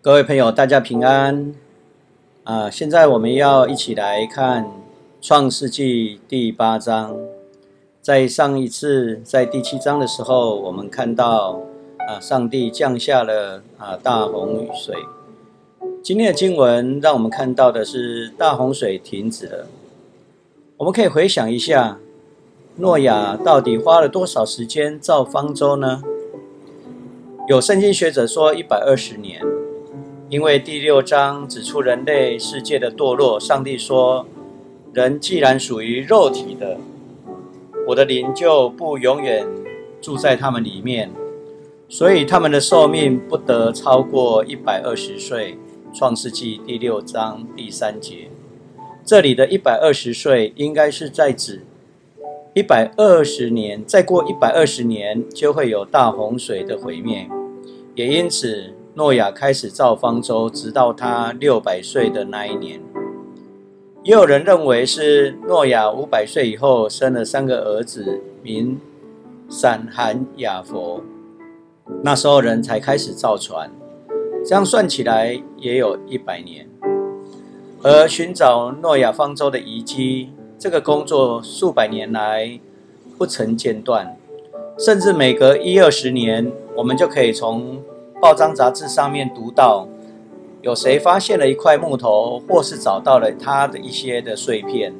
各位朋友，大家平安啊！现在我们要一起来看《创世纪》第八章。在上一次在第七章的时候，我们看到啊，上帝降下了啊大洪水。今天的经文让我们看到的是大洪水停止了。我们可以回想一下，诺亚到底花了多少时间造方舟呢？有圣经学者说一百二十年。因为第六章指出人类世界的堕落，上帝说：“人既然属于肉体的，我的灵就不永远住在他们里面，所以他们的寿命不得超过一百二十岁。”创世纪第六章第三节，这里的一百二十岁应该是在指一百二十年，再过一百二十年就会有大洪水的毁灭，也因此。诺亚开始造方舟，直到他六百岁的那一年。也有人认为是诺亚五百岁以后生了三个儿子，名闪、含、雅佛。那时候人才开始造船，这样算起来也有一百年。而寻找诺亚方舟的遗迹，这个工作数百年来不曾间断，甚至每隔一二十年，我们就可以从。报章杂志上面读到，有谁发现了一块木头，或是找到了它的一些的碎片，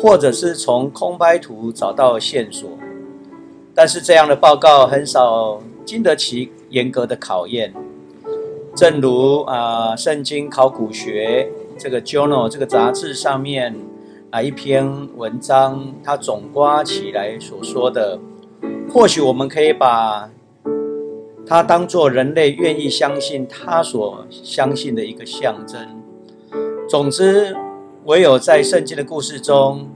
或者是从空拍图找到线索。但是这样的报告很少经得起严格的考验。正如啊，《圣经考古学》这个 journal 这个杂志上面啊一篇文章，它总刮起来所说的，或许我们可以把。它当做人类愿意相信他所相信的一个象征。总之，唯有在圣经的故事中，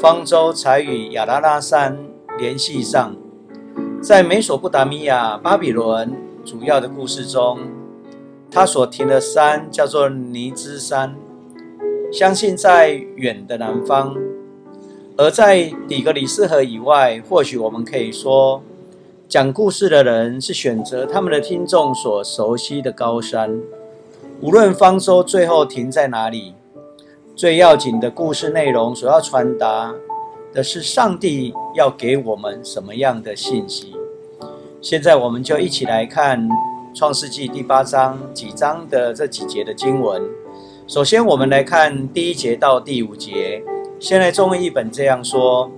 方舟才与亚拉拉山联系上。在美索不达米亚、巴比伦主要的故事中，他所停的山叫做尼兹山，相信在远的南方。而在底格里斯河以外，或许我们可以说。讲故事的人是选择他们的听众所熟悉的高山，无论方舟最后停在哪里，最要紧的故事内容所要传达的是上帝要给我们什么样的信息。现在我们就一起来看创世纪第八章几章的这几节的经文。首先，我们来看第一节到第五节。现在中文译本这样说：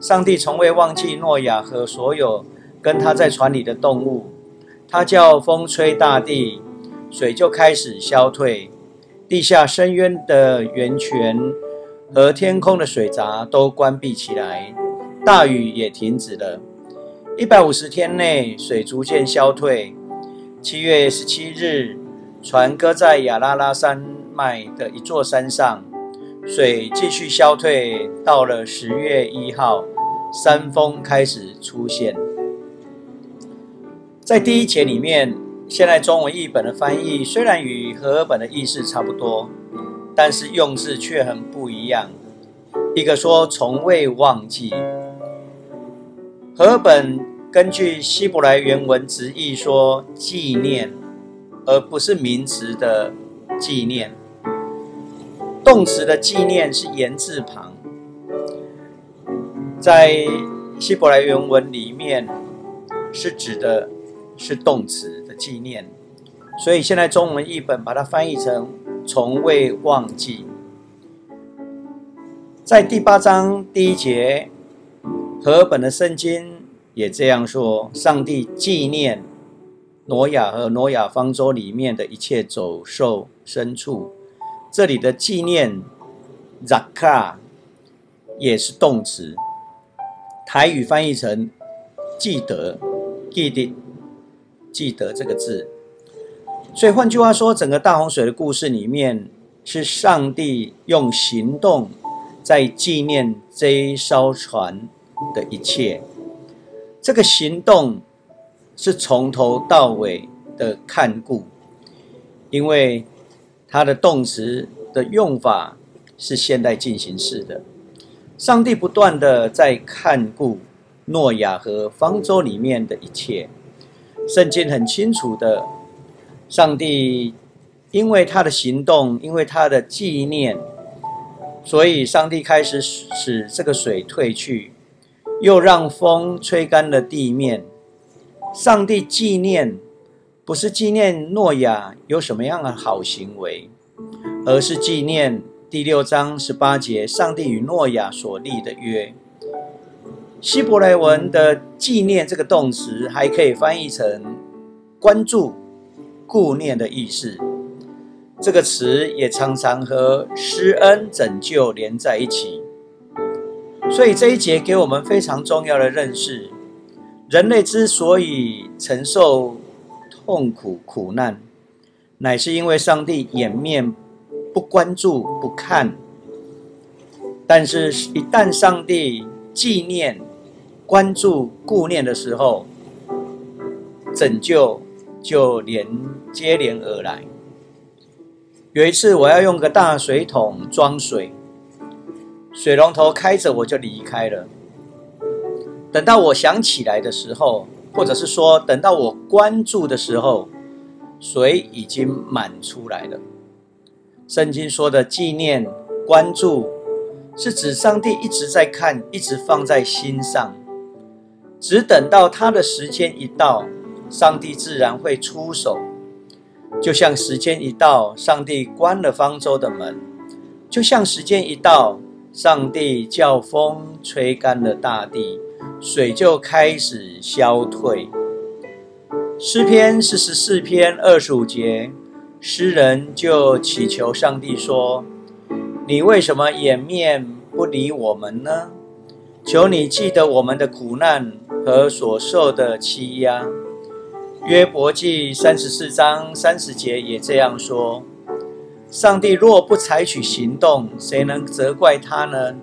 上帝从未忘记诺亚和所有。跟他在船里的动物，他叫风吹大地，水就开始消退，地下深渊的源泉和天空的水闸都关闭起来，大雨也停止了。一百五十天内，水逐渐消退。七月十七日，船搁在亚拉拉山脉的一座山上，水继续消退。到了十月一号，山峰开始出现。在第一节里面，现在中文译本的翻译虽然与和合本的意思差不多，但是用字却很不一样。一个说从未忘记，和合本根据希伯来原文直译说纪念，而不是名词的纪念。动词的纪念是言字旁，在希伯来原文里面是指的。是动词的纪念，所以现在中文译本把它翻译成“从未忘记”。在第八章第一节，和本的圣经也这样说：上帝纪念挪亚和挪亚方舟里面的一切走兽、牲畜。这里的纪念 “zaka” 也是动词，台语翻译成“记得”，记得。记得这个字，所以换句话说，整个大洪水的故事里面，是上帝用行动在纪念这一艘船的一切。这个行动是从头到尾的看顾，因为它的动词的用法是现代进行式的。上帝不断的在看顾诺亚和方舟里面的一切。圣经很清楚的上帝因为他的行动，因为他的纪念，所以上帝开始使这个水退去，又让风吹干了地面。上帝纪念，不是纪念诺亚有什么样的好行为，而是纪念第六章十八节上帝与诺亚所立的约。希伯来文的“纪念”这个动词，还可以翻译成“关注、顾念”的意思。这个词也常常和施恩、拯救连在一起。所以这一节给我们非常重要的认识。人类之所以承受痛苦苦难，乃是因为上帝掩面不关注不看。但是，一旦上帝纪念、关注、顾念的时候，拯救就连接连而来。有一次，我要用个大水桶装水，水龙头开着，我就离开了。等到我想起来的时候，或者是说等到我关注的时候，水已经满出来了。圣经说的纪念、关注，是指上帝一直在看，一直放在心上，只等到他的时间一到，上帝自然会出手。就像时间一到，上帝关了方舟的门；就像时间一到，上帝叫风吹干了大地。水就开始消退。诗篇四十四篇二十五节，诗人就祈求上帝说：“你为什么掩面不理我们呢？求你记得我们的苦难和所受的欺压。”约伯记三十四章三十节也这样说：“上帝若不采取行动，谁能责怪他呢？”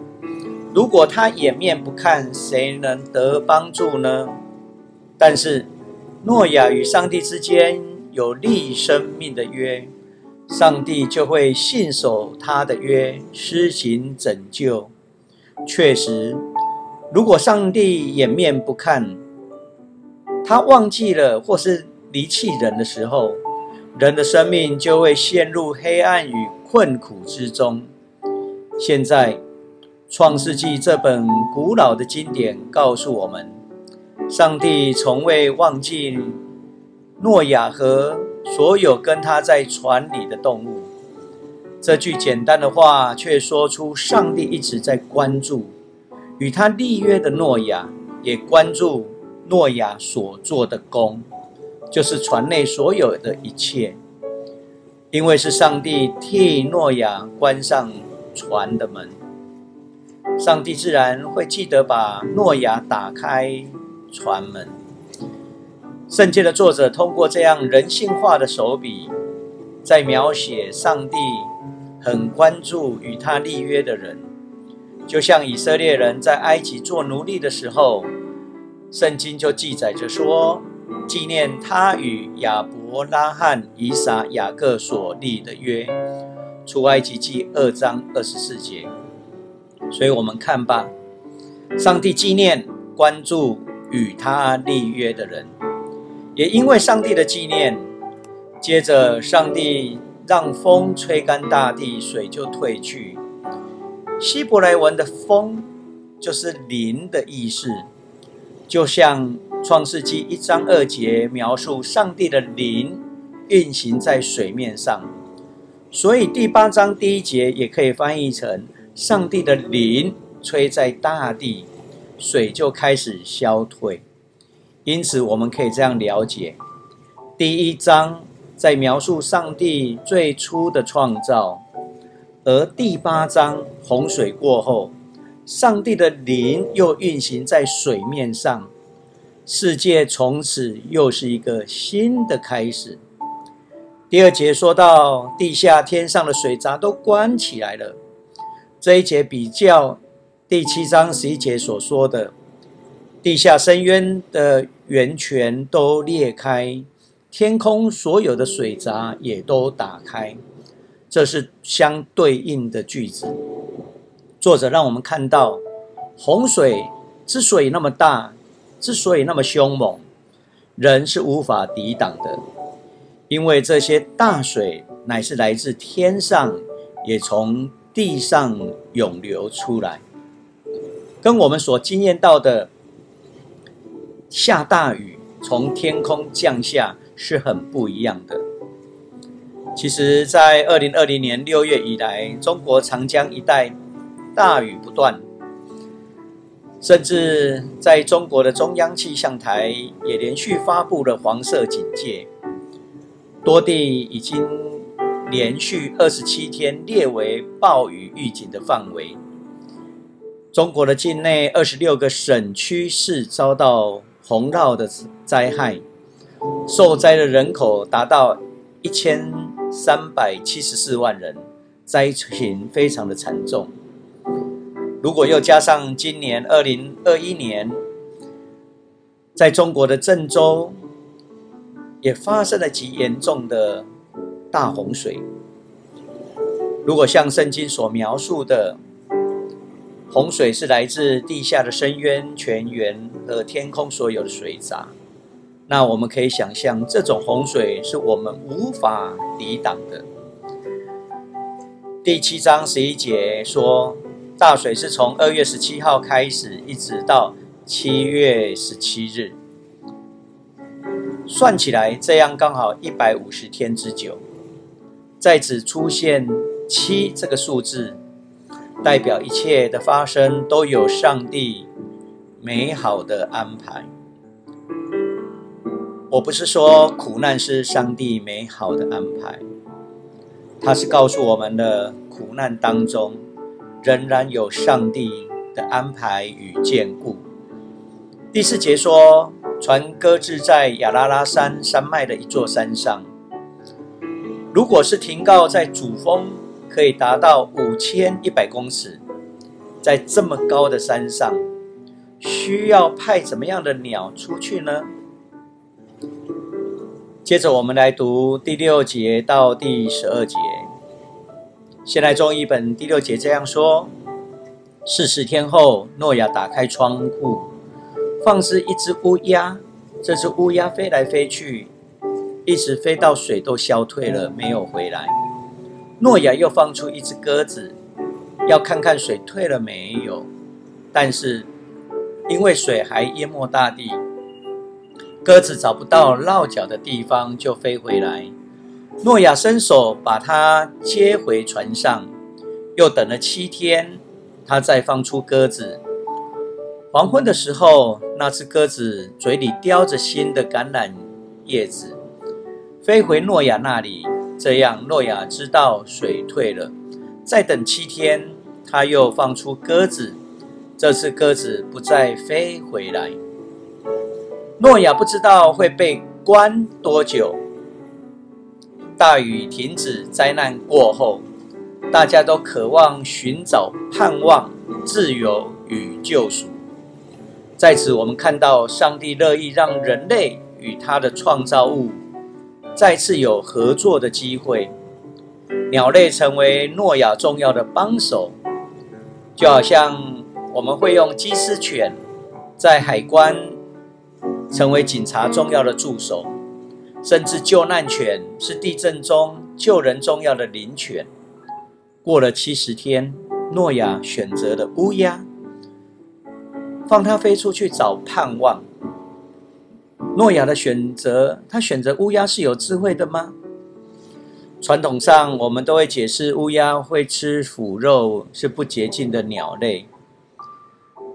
如果他掩面不看，谁能得帮助呢？但是诺亚与上帝之间有立生命的约，上帝就会信守他的约，施行拯救。确实，如果上帝掩面不看，他忘记了或是离弃人的时候，人的生命就会陷入黑暗与困苦之中。现在。创世纪这本古老的经典告诉我们，上帝从未忘记诺亚和所有跟他在船里的动物。这句简单的话，却说出上帝一直在关注与他立约的诺亚，也关注诺亚所做的功，就是船内所有的一切。因为是上帝替诺亚关上船的门。上帝自然会记得把诺亚打开船门。圣经的作者通过这样人性化的手笔，在描写上帝很关注与他立约的人，就像以色列人在埃及做奴隶的时候，圣经就记载着说，纪念他与亚伯拉罕、以撒、雅各所立的约。出埃及记二章二十四节。所以我们看吧，上帝纪念、关注与他立约的人，也因为上帝的纪念，接着上帝让风吹干大地，水就退去。希伯来文的“风”就是灵的意思，就像创世纪一章二节描述上帝的灵运行在水面上，所以第八章第一节也可以翻译成。上帝的灵吹在大地，水就开始消退。因此，我们可以这样了解：第一章在描述上帝最初的创造，而第八章洪水过后，上帝的灵又运行在水面上，世界从此又是一个新的开始。第二节说到，地下天上的水闸都关起来了。这一节比较第七章十一节所说的，地下深渊的源泉都裂开，天空所有的水闸也都打开，这是相对应的句子。作者让我们看到，洪水之所以那么大，之所以那么凶猛，人是无法抵挡的，因为这些大水乃是来自天上，也从地上涌流出来，跟我们所经验到的下大雨从天空降下是很不一样的。其实，在二零二零年六月以来，中国长江一带大雨不断，甚至在中国的中央气象台也连续发布了黄色警戒，多地已经连续二十七天列为暴雨预警的范围。中国的境内二十六个省区市遭到洪涝的灾害，受灾的人口达到一千。三百七十四万人，灾情非常的惨重。如果又加上今年二零二一年，在中国的郑州也发生了极严重的大洪水。如果像圣经所描述的，洪水是来自地下的深渊、泉源和天空所有的水闸。那我们可以想象，这种洪水是我们无法抵挡的。第七章十一节说，大水是从二月十七号开始，一直到七月十七日，算起来这样刚好一百五十天之久。在此出现七这个数字，代表一切的发生都有上帝美好的安排。我不是说苦难是上帝美好的安排，他是告诉我们的苦难当中仍然有上帝的安排与眷顾。第四节说，船搁置在亚拉拉山山脉的一座山上。如果是停靠在主峰，可以达到五千一百公尺，在这么高的山上，需要派怎么样的鸟出去呢？接着我们来读第六节到第十二节。先来中译本第六节这样说：四十天后，诺亚打开窗户，放置一只乌鸦。这只乌鸦飞来飞去，一直飞到水都消退了，没有回来。诺亚又放出一只鸽子，要看看水退了没有。但是因为水还淹没大地。鸽子找不到落脚的地方，就飞回来。诺亚伸手把它接回船上，又等了七天，他再放出鸽子。黄昏的时候，那只鸽子嘴里叼着新的橄榄叶子，飞回诺亚那里。这样，诺亚知道水退了。再等七天，他又放出鸽子，这次鸽子不再飞回来。诺亚不知道会被关多久。大雨停止，灾难过后，大家都渴望寻找盼望、自由与救赎。在此，我们看到上帝乐意让人类与他的创造物再次有合作的机会。鸟类成为诺亚重要的帮手，就好像我们会用缉私犬在海关。成为警察重要的助手，甚至救难犬是地震中救人重要的灵犬。过了七十天，诺亚选择了乌鸦，放它飞出去找盼望。诺亚的选择，他选择乌鸦是有智慧的吗？传统上，我们都会解释乌鸦会吃腐肉，是不洁净的鸟类，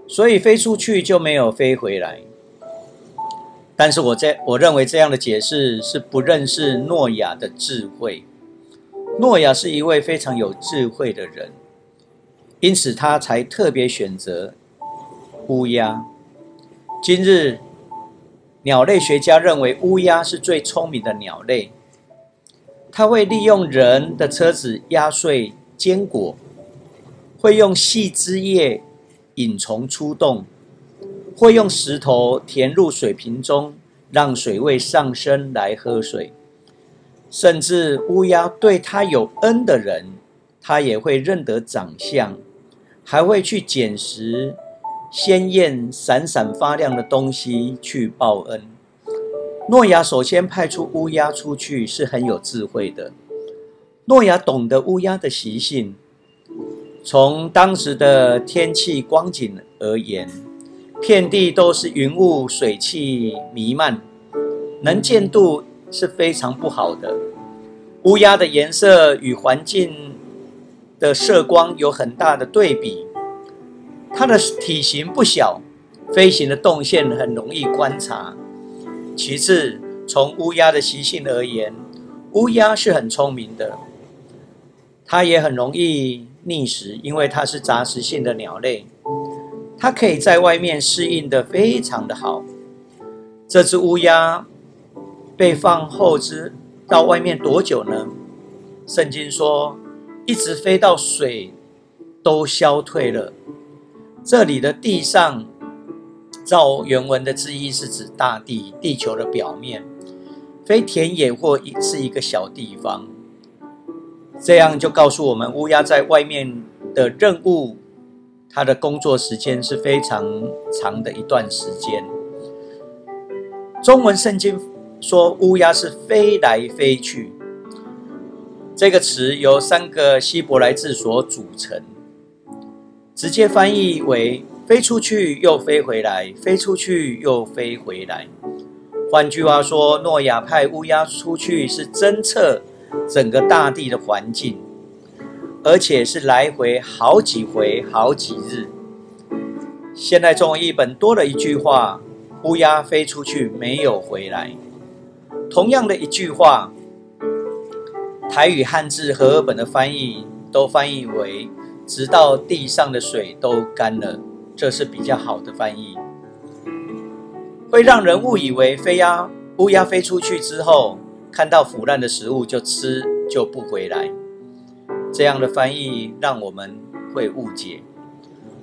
所以飞出去就没有飞回来。但是我在我认为这样的解释是不认识诺亚的智慧。诺亚是一位非常有智慧的人，因此他才特别选择乌鸦。今日鸟类学家认为乌鸦是最聪明的鸟类，它会利用人的车子压碎坚果，会用细枝叶引虫出洞。会用石头填入水瓶中，让水位上升来喝水。甚至乌鸦对他有恩的人，他也会认得长相，还会去捡拾鲜艳、闪闪发亮的东西去报恩。诺亚首先派出乌鸦出去是很有智慧的。诺亚懂得乌鸦的习性，从当时的天气光景而言，遍地都是云雾，水汽弥漫，能见度是非常不好的。乌鸦的颜色与环境的射光有很大的对比，它的体型不小，飞行的动线很容易观察。其次，从乌鸦的习性而言，乌鸦是很聪明的。它也很容易觅食，因为它是杂食性的鸟类，它可以在外面适应的非常的好。这只乌鸦被放后肢到外面多久呢？圣经说，一直飞到水都消退了。这里的地上，照原文的字义是指大地、地球的表面，非田野或是一个小地方。这样就告诉我们，乌鸦在外面的任务，他的工作时间是非常长的一段时间。中文圣经说乌鸦是飞来飞去，这个词由三个希伯来字所组成，直接翻译为飞出去又飞回来，飞出去又飞回来。换句话说，诺亚派乌鸦出去是侦测。整个大地的环境，而且是来回好几回、好几日。现在中文译本多了一句话：“乌鸦飞出去没有回来。”同样的一句话，台语汉字和日本的翻译都翻译为“直到地上的水都干了”，这是比较好的翻译，会让人误以为飞鸦乌鸦飞出去之后。看到腐烂的食物就吃就不回来，这样的翻译让我们会误解。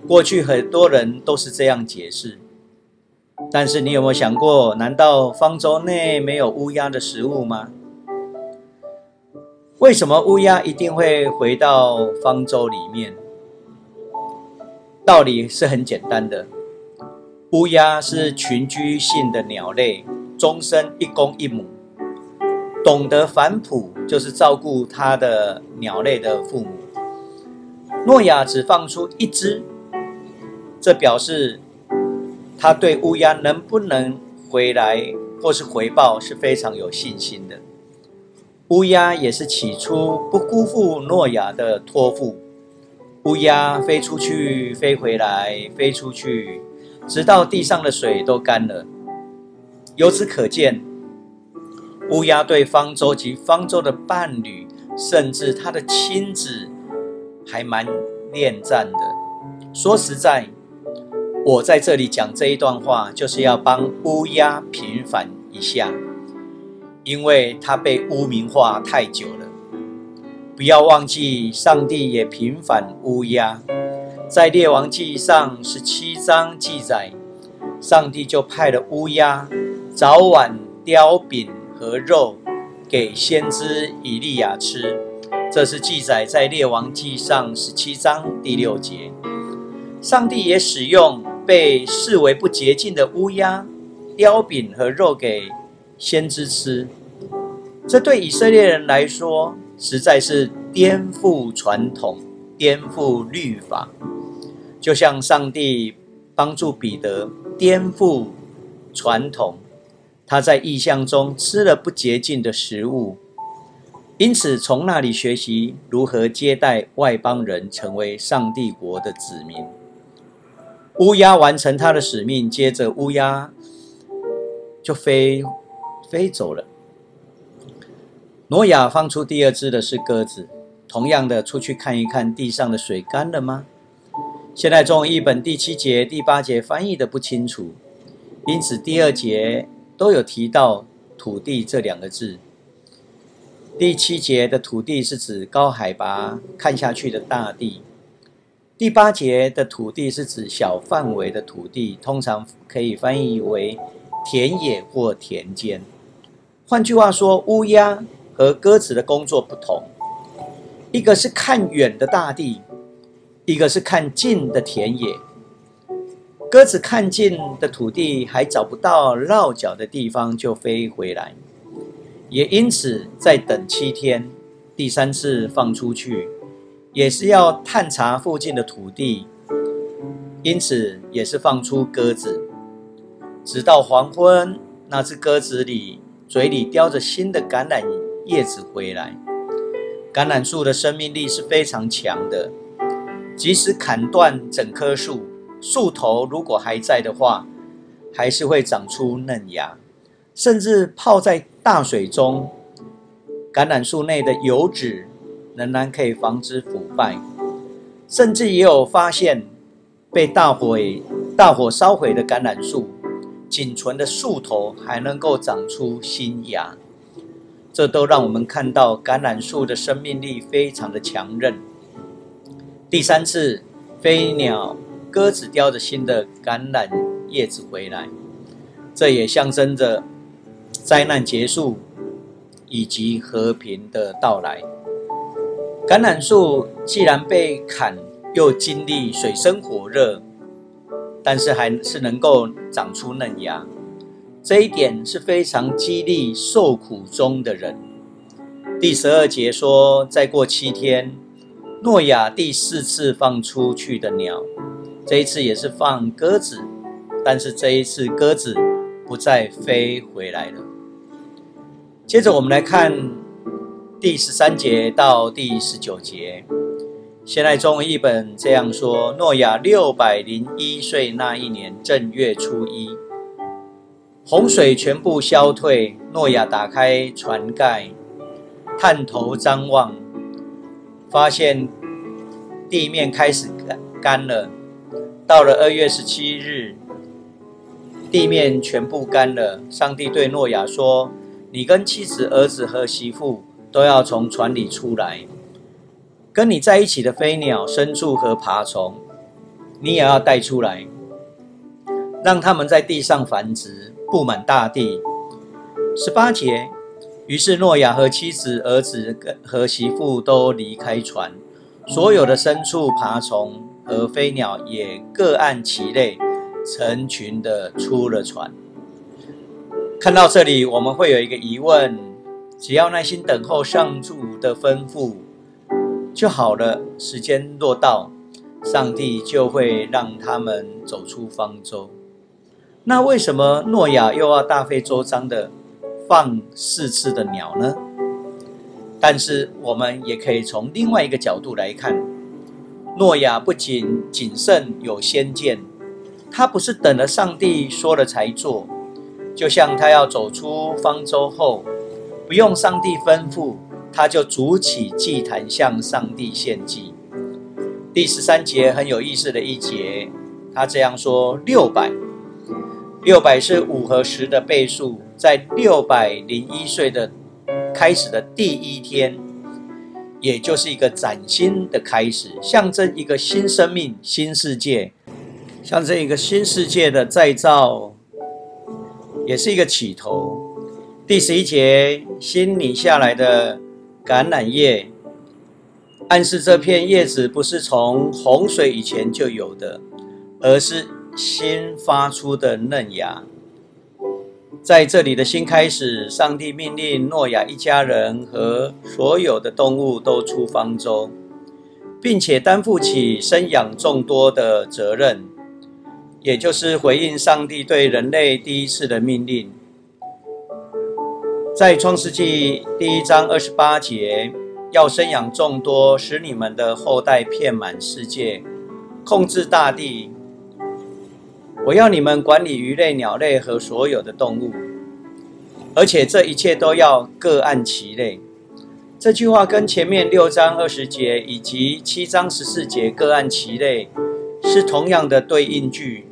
过去很多人都是这样解释，但是你有没有想过，难道方舟内没有乌鸦的食物吗？为什么乌鸦一定会回到方舟里面？道理是很简单的，乌鸦是群居性的鸟类，终身一公一母。懂得反哺，就是照顾他的鸟类的父母。诺亚只放出一只，这表示他对乌鸦能不能回来或是回报是非常有信心的。乌鸦也是起初不辜负诺亚的托付。乌鸦飞出去，飞回来，飞出去，直到地上的水都干了。由此可见。乌鸦对方舟及方舟的伴侣，甚至他的亲子，还蛮恋战的。说实在，我在这里讲这一段话，就是要帮乌鸦平反一下，因为他被污名化太久了。不要忘记，上帝也平反乌鸦，在列王记上十七章记载，上帝就派了乌鸦早晚叼饼。和肉给先知以利亚吃，这是记载在列王记上十七章第六节。上帝也使用被视为不洁净的乌鸦雕饼和肉给先知吃，这对以色列人来说实在是颠覆传统、颠覆律法，就像上帝帮助彼得颠覆传统。他在异象中吃了不洁净的食物，因此从那里学习如何接待外邦人，成为上帝国的子民。乌鸦完成他的使命，接着乌鸦就飞飞走了。挪亚放出第二只的是鸽子，同样的出去看一看地上的水干了吗？现在中译本第七节、第八节翻译的不清楚，因此第二节。都有提到“土地”这两个字。第七节的土地是指高海拔看下去的大地；第八节的土地是指小范围的土地，通常可以翻译为田野或田间。换句话说，乌鸦和鸽子的工作不同，一个是看远的大地，一个是看近的田野。鸽子看见的土地还找不到落脚的地方，就飞回来，也因此再等七天，第三次放出去，也是要探查附近的土地，因此也是放出鸽子，直到黄昏，那只鸽子里嘴里叼着新的橄榄叶子回来。橄榄树的生命力是非常强的，即使砍断整棵树。树头如果还在的话，还是会长出嫩芽，甚至泡在大水中，橄榄树内的油脂仍然可以防止腐败。甚至也有发现，被大火大火烧毁的橄榄树，仅存的树头还能够长出新芽。这都让我们看到橄榄树的生命力非常的强韧。第三次，飞鸟。鸽子叼着新的橄榄叶子回来，这也象征着灾难结束以及和平的到来。橄榄树既然被砍，又经历水深火热，但是还是能够长出嫩芽，这一点是非常激励受苦中的人。第十二节说，再过七天，诺亚第四次放出去的鸟。这一次也是放鸽子，但是这一次鸽子不再飞回来了。接着我们来看第十三节到第十九节。现代中文译本这样说：诺亚六百零一岁那一年正月初一，洪水全部消退。诺亚打开船盖，探头张望，发现地面开始干干了。到了二月十七日，地面全部干了。上帝对诺亚说：“你跟妻子、儿子和媳妇都要从船里出来，跟你在一起的飞鸟、牲畜和爬虫，你也要带出来，让他们在地上繁殖，布满大地。”十八节，于是诺亚和妻子、儿子和媳妇都离开船，所有的牲畜、爬虫。和飞鸟也各按其类，成群的出了船。看到这里，我们会有一个疑问：只要耐心等候上主的吩咐就好了。时间若到，上帝就会让他们走出方舟。那为什么诺亚又要大费周章的放四次的鸟呢？但是我们也可以从另外一个角度来看。诺亚不仅谨慎有先见，他不是等了上帝说了才做，就像他要走出方舟后，不用上帝吩咐，他就筑起祭坛向上帝献祭。第十三节很有意思的一节，他这样说：六百，六百是五和十的倍数，在六百零一岁的开始的第一天。也就是一个崭新的开始，象征一个新生命、新世界，象征一个新世界的再造，也是一个起头。第十一节，新拧下来的橄榄叶，暗示这片叶子不是从洪水以前就有的，而是新发出的嫩芽。在这里的新开始，上帝命令诺亚一家人和所有的动物都出方舟，并且担负起生养众多的责任，也就是回应上帝对人类第一次的命令。在创世纪第一章二十八节，要生养众多，使你们的后代遍满世界，控制大地。我要你们管理鱼类、鸟类和所有的动物，而且这一切都要各按其类。这句话跟前面六章二十节以及七章十四节各按其类是同样的对应句。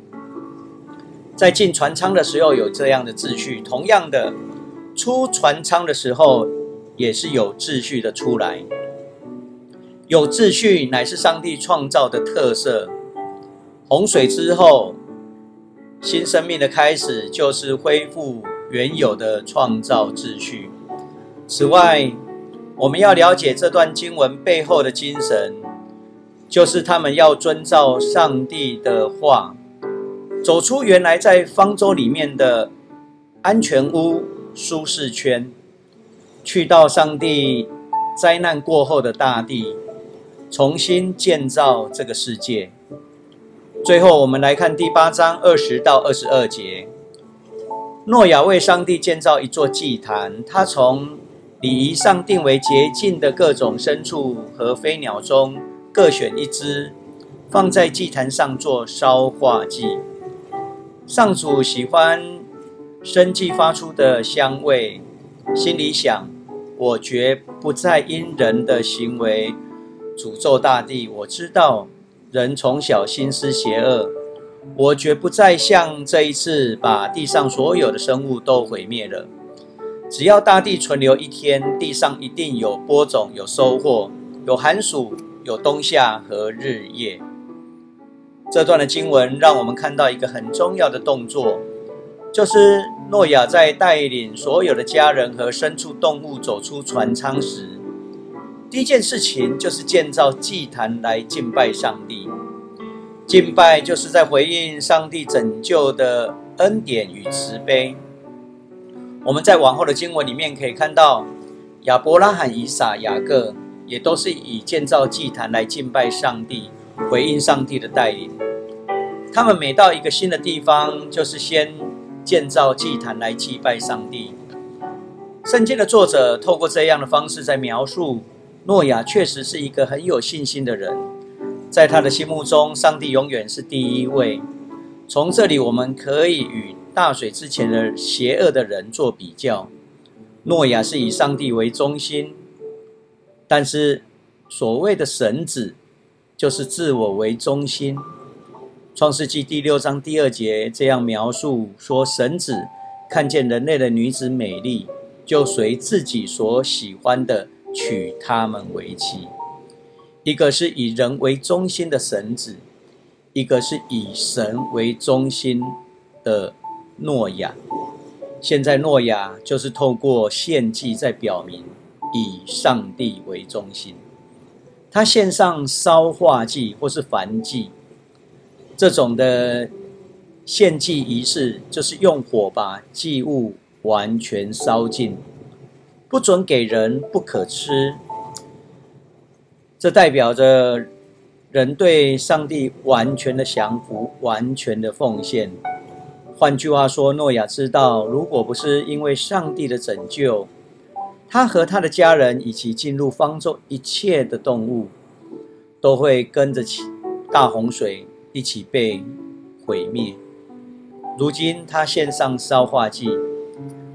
在进船舱的时候有这样的秩序，同样的出船舱的时候也是有秩序的出来。有秩序乃是上帝创造的特色。洪水之后。新生命的开始就是恢复原有的创造秩序。此外，我们要了解这段经文背后的精神，就是他们要遵照上帝的话，走出原来在方舟里面的安全屋、舒适圈，去到上帝灾难过后的大地，重新建造这个世界。最后，我们来看第八章二十到二十二节。诺亚为上帝建造一座祭坛，他从礼仪上定为洁净的各种牲畜和飞鸟中各选一只，放在祭坛上做烧化祭。上主喜欢生祭发出的香味，心里想：我绝不再因人的行为诅咒大地。我知道人从小心思邪恶。我绝不再像这一次把地上所有的生物都毁灭了。只要大地存留一天，地上一定有播种、有收获、有寒暑、有冬夏和日夜。这段的经文让我们看到一个很重要的动作，就是诺亚在带领所有的家人和牲畜动物走出船舱时，第一件事情就是建造祭坛来敬拜上帝。敬拜就是在回应上帝拯救的恩典与慈悲。我们在往后的经文里面可以看到，亚伯拉罕、以撒、雅各也都是以建造祭坛来敬拜上帝，回应上帝的带领。他们每到一个新的地方，就是先建造祭坛来祭拜上帝。圣经的作者透过这样的方式在描述，诺亚确实是一个很有信心的人。在他的心目中，上帝永远是第一位。从这里，我们可以与大水之前的邪恶的人做比较。诺亚是以上帝为中心，但是所谓的神子，就是自我为中心。创世纪第六章第二节这样描述说：神子看见人类的女子美丽，就随自己所喜欢的娶他们为妻。一个是以人为中心的神子，一个是以神为中心的诺亚。现在诺亚就是透过献祭在表明以上帝为中心。他献上烧化祭或是燔祭，这种的献祭仪式就是用火把祭物完全烧尽，不准给人，不可吃。这代表着人对上帝完全的降服、完全的奉献。换句话说，诺亚知道，如果不是因为上帝的拯救，他和他的家人以及进入方舟一切的动物，都会跟着起大洪水一起被毁灭。如今他献上烧化祭，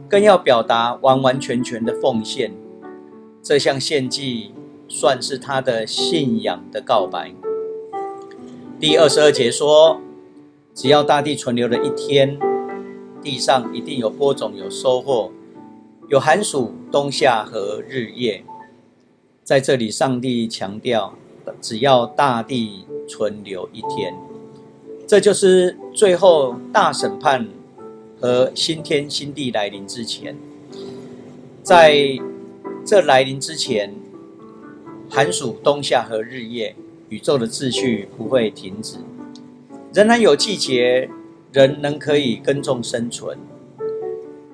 更要表达完完全全的奉献。这项献祭。算是他的信仰的告白。第二十二节说：“只要大地存留了一天，地上一定有播种、有收获、有寒暑、冬夏和日夜。”在这里，上帝强调：只要大地存留一天，这就是最后大审判和新天新地来临之前。在这来临之前。寒暑、冬夏和日夜，宇宙的秩序不会停止，仍然有季节，人能可以耕种生存。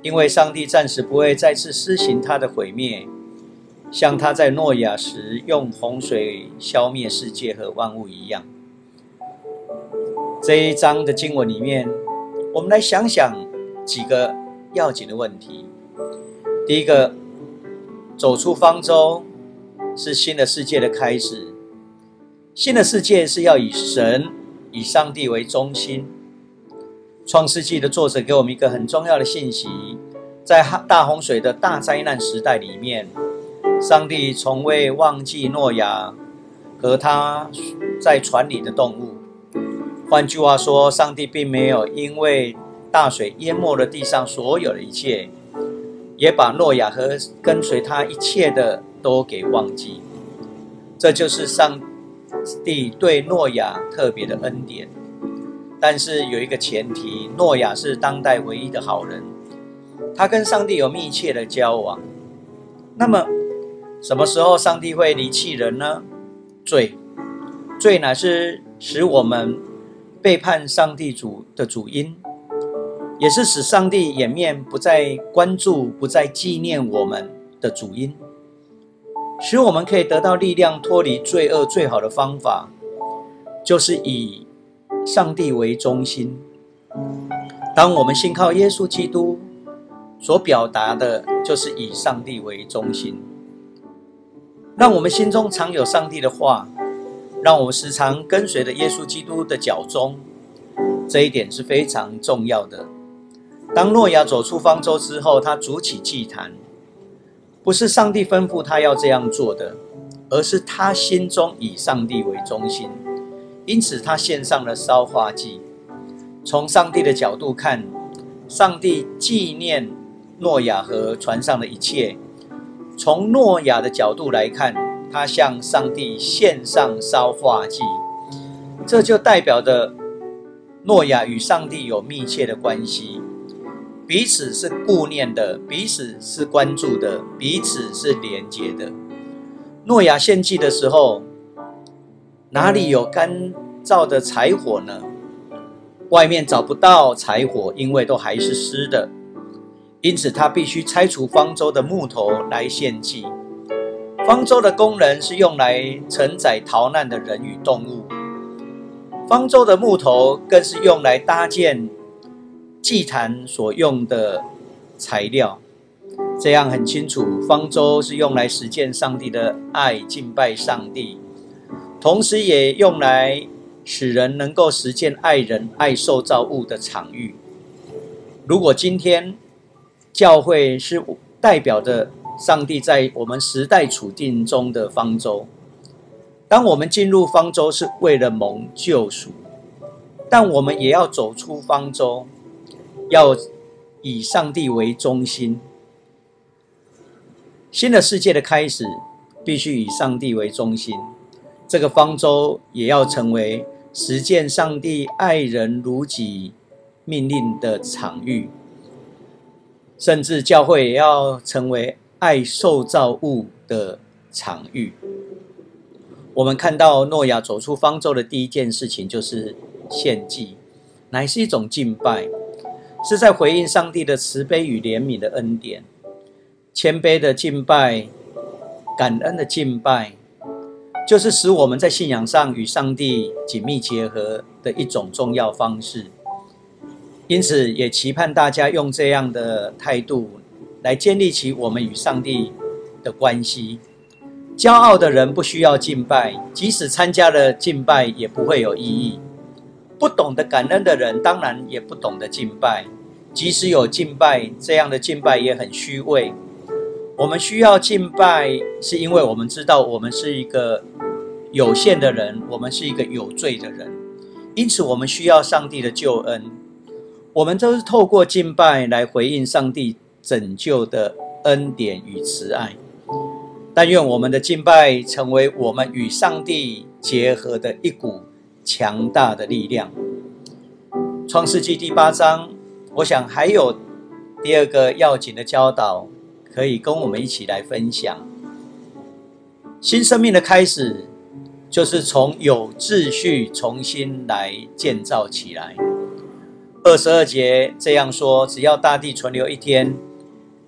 因为上帝暂时不会再次施行他的毁灭，像他在诺亚时用洪水消灭世界和万物一样。这一章的经文里面，我们来想想几个要紧的问题。第一个，走出方舟。是新的世界的开始。新的世界是要以神、以上帝为中心。创世纪的作者给我们一个很重要的信息：在大洪水的大灾难时代里面，上帝从未忘记诺亚和他在船里的动物。换句话说，上帝并没有因为大水淹没了地上所有的一切，也把诺亚和跟随他一切的。都给忘记，这就是上帝对诺亚特别的恩典。但是有一个前提，诺亚是当代唯一的好人，他跟上帝有密切的交往。那么，什么时候上帝会离弃人呢？罪，罪乃是使我们背叛上帝主的主因，也是使上帝掩面不再关注、不再纪念我们的主因，使我们可以得到力量脱离罪恶。最好的方法，就是以上帝为中心。当我们信靠耶稣基督，所表达的就是以上帝为中心。让我们心中常有上帝的话。让我们时常跟随着耶稣基督的脚踪，这一点是非常重要的。当诺亚走出方舟之后，他筑起祭坛，不是上帝吩咐他要这样做的，而是他心中以上帝为中心，因此他献上了烧化祭。从上帝的角度看，上帝纪念诺亚和船上的一切；从诺亚的角度来看，他向上帝献上烧化祭，这就代表着诺亚与上帝有密切的关系，彼此是顾念的，彼此是关注的，彼此是连结的。诺亚献祭的时候，哪里有干燥的柴火呢？外面找不到柴火，因为都还是湿的，因此他必须拆除方舟的木头来献祭。方舟的功能是用来承载逃难的人与动物，方舟的木头更是用来搭建祭坛所用的材料。这样很清楚，方舟是用来实践上帝的爱、敬拜上帝，同时也用来使人能够实践爱人、爱受造物的场域。如果今天教会是代表着。上帝在我们时代处境中的方舟，当我们进入方舟是为了蒙救赎，但我们也要走出方舟，要以上帝为中心。新的世界的开始必须以上帝为中心，这个方舟也要成为实践上帝爱人如己命令的场域，甚至教会也要成为。爱受造物的场域，我们看到诺亚走出方舟的第一件事情就是献祭，乃是一种敬拜，是在回应上帝的慈悲与怜悯的恩典，谦卑的敬拜，感恩的敬拜，就是使我们在信仰上与上帝紧密结合的一种重要方式。因此，也期盼大家用这样的态度。来建立起我们与上帝的关系。骄傲的人不需要敬拜，即使参加了敬拜也不会有意义。不懂得感恩的人，当然也不懂得敬拜。即使有敬拜，这样的敬拜也很虚伪。我们需要敬拜，是因为我们知道我们是一个有限的人，我们是一个有罪的人，因此我们需要上帝的救恩。我们都是透过敬拜来回应上帝。拯救的恩典与慈爱，但愿我们的敬拜成为我们与上帝结合的一股强大的力量。创世纪第八章，我想还有第二个要紧的教导，可以跟我们一起来分享。新生命的开始，就是从有秩序重新来建造起来。二十二节这样说：只要大地存留一天。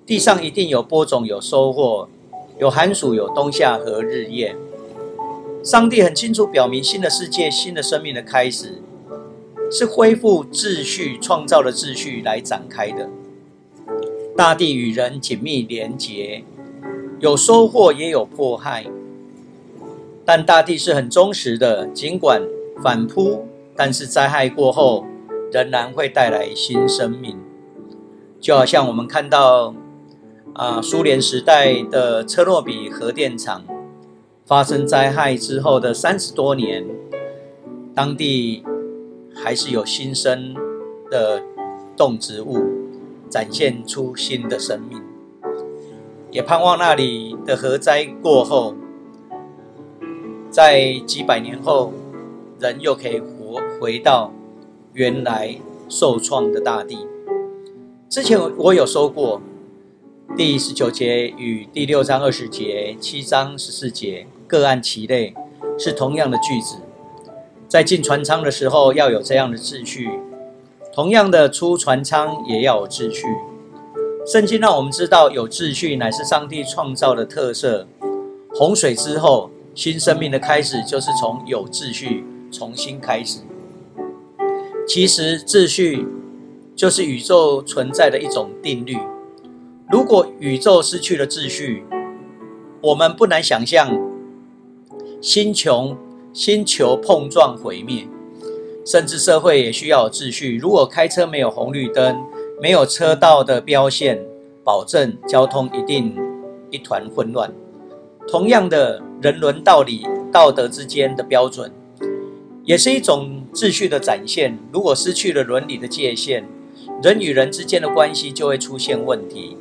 地上一定有播种，有收获，有寒暑，有冬夏和日夜。上帝很清楚表明，新的世界、新的生命的开始，是恢复秩序、创造的秩序来展开的。大地与人紧密连结，有收获，也有迫害。但大地是很忠实的，尽管反扑，但是灾害过后，仍然会带来新生命。就好像我们看到。啊，苏联时代的车诺比核电厂发生灾害之后的三十多年，当地还是有新生的动植物展现出新的生命，也盼望那里的核灾过后，在几百年后，人又可以活回到原来受创的大地。之前我有说过。第十九节与第六章二十节、七章十四节各按其类，是同样的句子。在进船舱的时候要有这样的秩序，同样的出船舱也要有秩序。圣经让我们知道，有秩序乃是上帝创造的特色。洪水之后，新生命的开始就是从有秩序重新开始。其实，秩序就是宇宙存在的一种定律。如果宇宙失去了秩序，我们不难想象，星球星球碰撞毁灭，甚至社会也需要有秩序。如果开车没有红绿灯，没有车道的标线，保证交通一定一团混乱。同样的，人伦道理、道德之间的标准，也是一种秩序的展现。如果失去了伦理的界限，人与人之间的关系就会出现问题。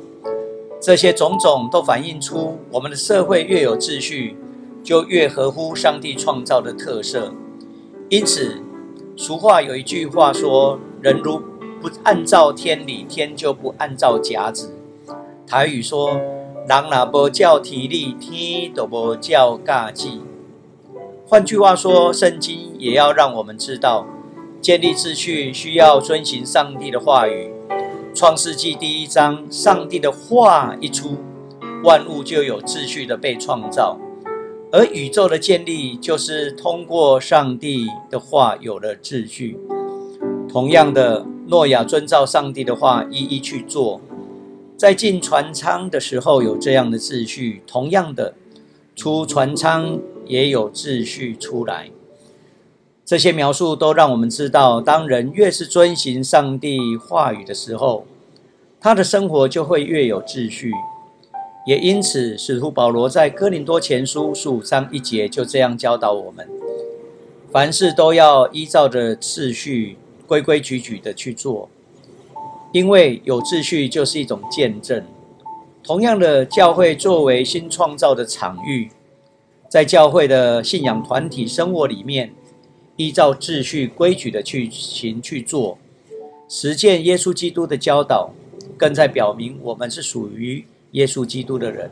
这些种种都反映出，我们的社会越有秩序，就越合乎上帝创造的特色。因此，俗话有一句话说：“人如不按照天理，天就不按照甲子。”台语说：“人若不叫体力，天都不叫尬技。”换句话说，圣经也要让我们知道，建立秩序需要遵循上帝的话语。创世纪第一章，上帝的话一出，万物就有秩序的被创造，而宇宙的建立就是通过上帝的话有了秩序。同样的，诺亚遵照上帝的话一一去做，在进船舱的时候有这样的秩序，同样的，出船舱也有秩序出来。这些描述都让我们知道，当人越是遵循上帝话语的时候，他的生活就会越有秩序。也因此，使徒保罗在哥林多前书十五章一节就这样教导我们：凡事都要依照着秩序、规规矩矩的去做，因为有秩序就是一种见证。同样的，教会作为新创造的场域，在教会的信仰团体生活里面。依照秩序规矩的去行去做，实践耶稣基督的教导，更在表明我们是属于耶稣基督的人。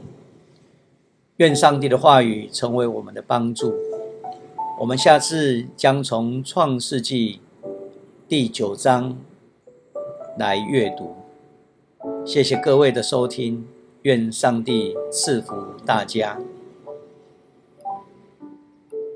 愿上帝的话语成为我们的帮助。我们下次将从创世纪第九章来阅读。谢谢各位的收听，愿上帝赐福大家。